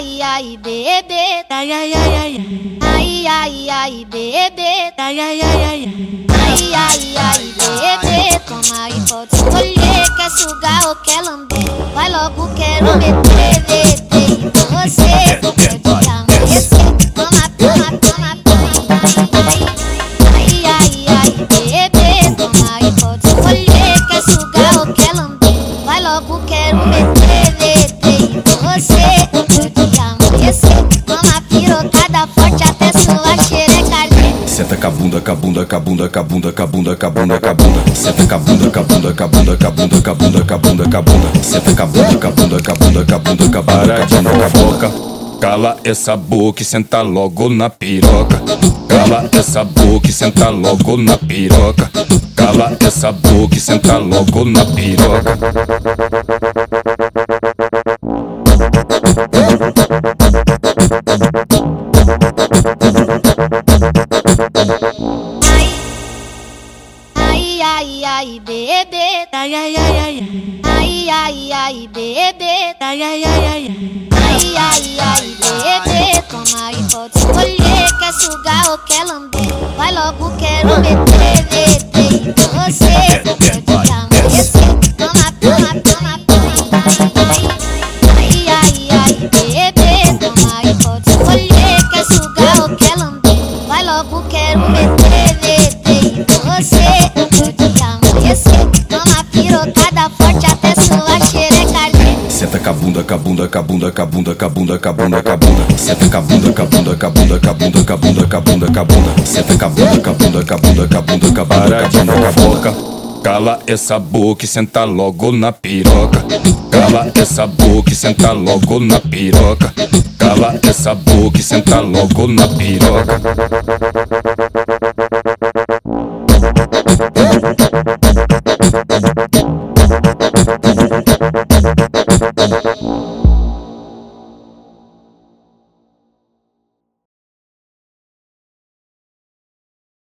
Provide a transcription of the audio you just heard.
ai, ai, bebê. Ai, ai, ai, ai, Ai, ai, ai, bebê. ai, ai, ai, ai, Ai, ai, ai, bebê. Toma aí, pode escolher. Quer sugar ou quer lamber? Vai logo, quero meter, meter em você. Amanhecer. Toma, toma, toma, toma. Ai, ai, ai, bebê. Toma aí, pode escolher. Quer sugar ou quer lamber? Vai logo, quero meter, meter em você. Toma pirocada forte até sua xereca arder. Senta com a bunda, com a bunda, com a bunda, com a bunda, com a bunda, com a bunda, com a bunda. Senta com a bunda, com a bunda, com a bunda, com a bunda, com a bunda, com a bunda, com a bunda. Senta com a bunda, com a bunda, com a bunda, com a bunda, com a bunda, Para de com a bunda, com a bunda. fofoca. Cala essa boca e senta logo na piroca. Cala essa boca e senta logo na piroca. Cala essa boca e senta logo na piroca. Ai, ai, ai, ai, Ai, ai, ai, bebê. ai, ai, ai, ai, Ai, ai, ai, bebê. Toma aí, pode escolher. Quer sugar ou quer lamber? Vai logo, quero meter, meter em você. Pode amanhecer. Ai, ai, ai, bebê. Toma aí, pode escolher. Quer sugar ou quer? Vai logo, quero meter a bunda, com a bunda, com a bunda, com a bunda, com a bunda, Para de com a bunda, com a bunda. fofoca. Cala essa boca e senta logo na piroca. Cala essa boca e senta logo na piroca. Cala essa boca e senta logo na piroca.